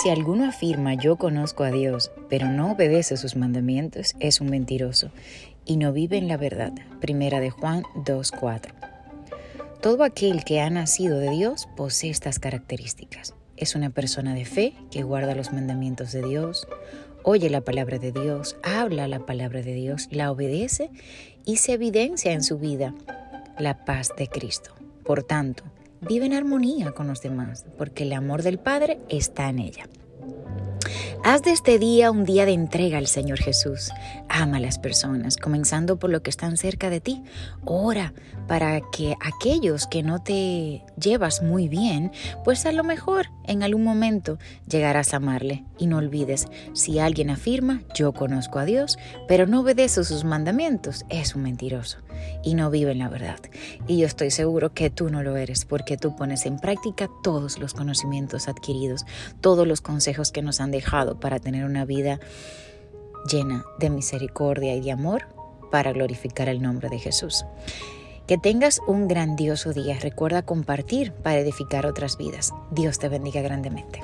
Si alguno afirma yo conozco a Dios, pero no obedece sus mandamientos, es un mentiroso y no vive en la verdad. Primera de Juan 2.4. Todo aquel que ha nacido de Dios posee estas características. Es una persona de fe que guarda los mandamientos de Dios, oye la palabra de Dios, habla la palabra de Dios, la obedece y se evidencia en su vida la paz de Cristo. Por tanto, vive en armonía con los demás, porque el amor del Padre está en ella. Haz de este día un día de entrega al Señor Jesús. Ama a las personas, comenzando por lo que están cerca de ti. Ora para que aquellos que no te llevas muy bien, pues a lo mejor en algún momento llegarás a amarle. Y no olvides, si alguien afirma, yo conozco a Dios, pero no obedece sus mandamientos, es un mentiroso y no vive en la verdad. Y yo estoy seguro que tú no lo eres, porque tú pones en práctica todos los conocimientos adquiridos, todos los consejos que nos han dejado para tener una vida llena de misericordia y de amor para glorificar el nombre de Jesús. Que tengas un grandioso día. Recuerda compartir para edificar otras vidas. Dios te bendiga grandemente.